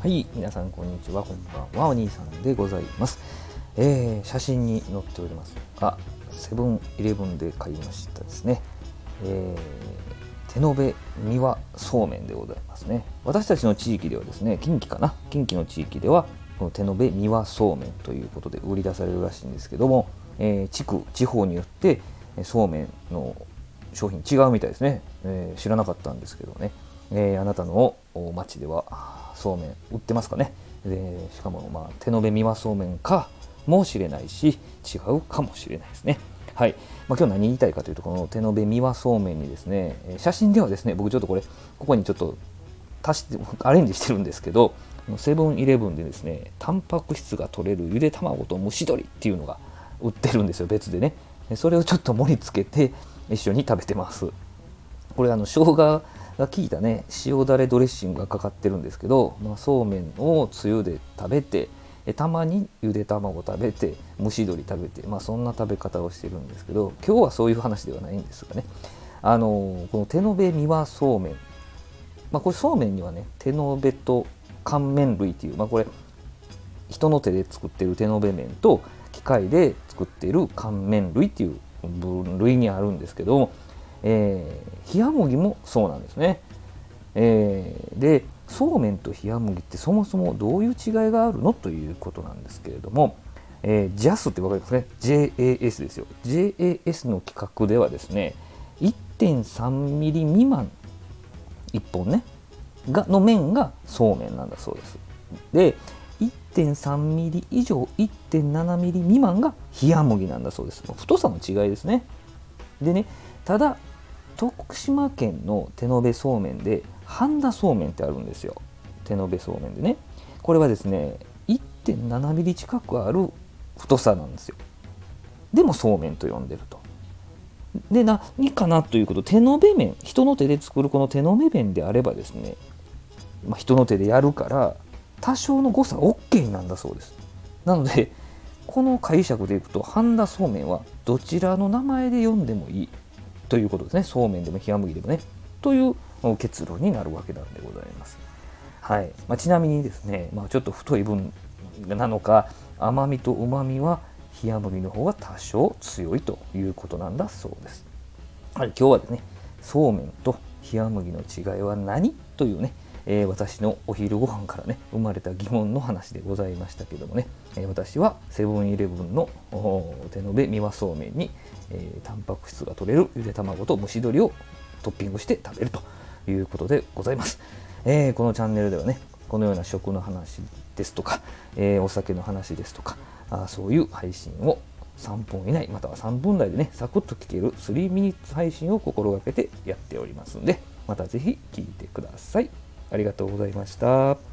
はい、皆さんこんにちは、こんばんは、お兄さんでございます。えー、写真に載っておりますが、セブンイレブンで買いましたですね。えー、手延べ三輪そうめんでございますね。私たちの地域ではですね、近畿かな、近畿の地域では、この手延べ三輪そうめんということで売り出されるらしいんですけども、えー、地区、地方によってそうめんの商品違うみたいですね、えー、知らなかったんですけどね、えー、あなたの町ではそうめん売ってますかね。でしかもまあ手延べ三輪そうめんかもしれないし違うかもしれないですね。はい、まあ、今日何言いたいかというとこの手延べ三輪そうめんにですね写真ではですね僕ちょっとこれここにちょっと足して アレンジしてるんですけどセブンイレブンでですねタンパク質が取れるゆで卵と蒸し鶏っていうのが売ってるんですよ別でね。それをちょっと盛り付けて一緒に食べてます。これあの生姜が効いたね塩だれドレッシングがかかってるんですけど、まあ、そうめんをつゆで食べてえたまにゆで卵食べて蒸し鶏食べて、まあ、そんな食べ方をしてるんですけど今日はそういう話ではないんですがねあのこの手延べ三輪そうめん、まあ、これそうめんにはね手延べと乾麺類っていう、まあ、これ人の手で作ってる手延べ麺と機械で作っている乾麺類っていう分類にあるんですけどもえ、冷麦もそうなんですね。えー、でそうめんと冷麦ってそもそもどういう違いがあるのということなんですけれども、えー、JAS って分かりますね？JAS ですよ。JAS の規格ではですね1.3ミリ未満1本ねがの麺がそうめんなんだそうです。で1.3ミリ以上1.7ミリ未満が冷麦なんだそうです。太さの違いですね。でねただ徳島県の手延べそうめんで半田そうめんってあるんですよ。手延べそうめんでね。これはですね1.7ミリ近くある太さなんですよ。でもそうめんと呼んでると。で何かなということ手延べ麺人の手で作るこの手延べ麺であればですね、まあ、人の手でやるから多少の誤差 OK なんだそうです。なのでこの解釈でいくと半田そうめんはどちらの名前で読んでもいい。ということですね。そうめんでも冷麦でもね。という結論になるわけなんでございます。はい。まあ、ちなみにですね、まあ、ちょっと太い分なのか甘みとうまみは冷麦の方が多少強いということなんだそうです。はい、今日はですねそうめんと冷麦の違いは何？というね、えー、私のお昼ご飯からね生まれた疑問の話でございましたけどもね、えー、私はセブンイレブンの手延べ三輪そうめんに、えー、タンパク質が取れるゆで卵と蒸し鶏をトッピングして食べるということでございます、えー、このチャンネルではねこのような食の話ですとか、え、お酒の話ですとかあそういう配信を3分以内または3分台でねサクッと聞ける3ミニッツ配信を心がけてやっておりますのでまた是非聴いてください。ありがとうございました。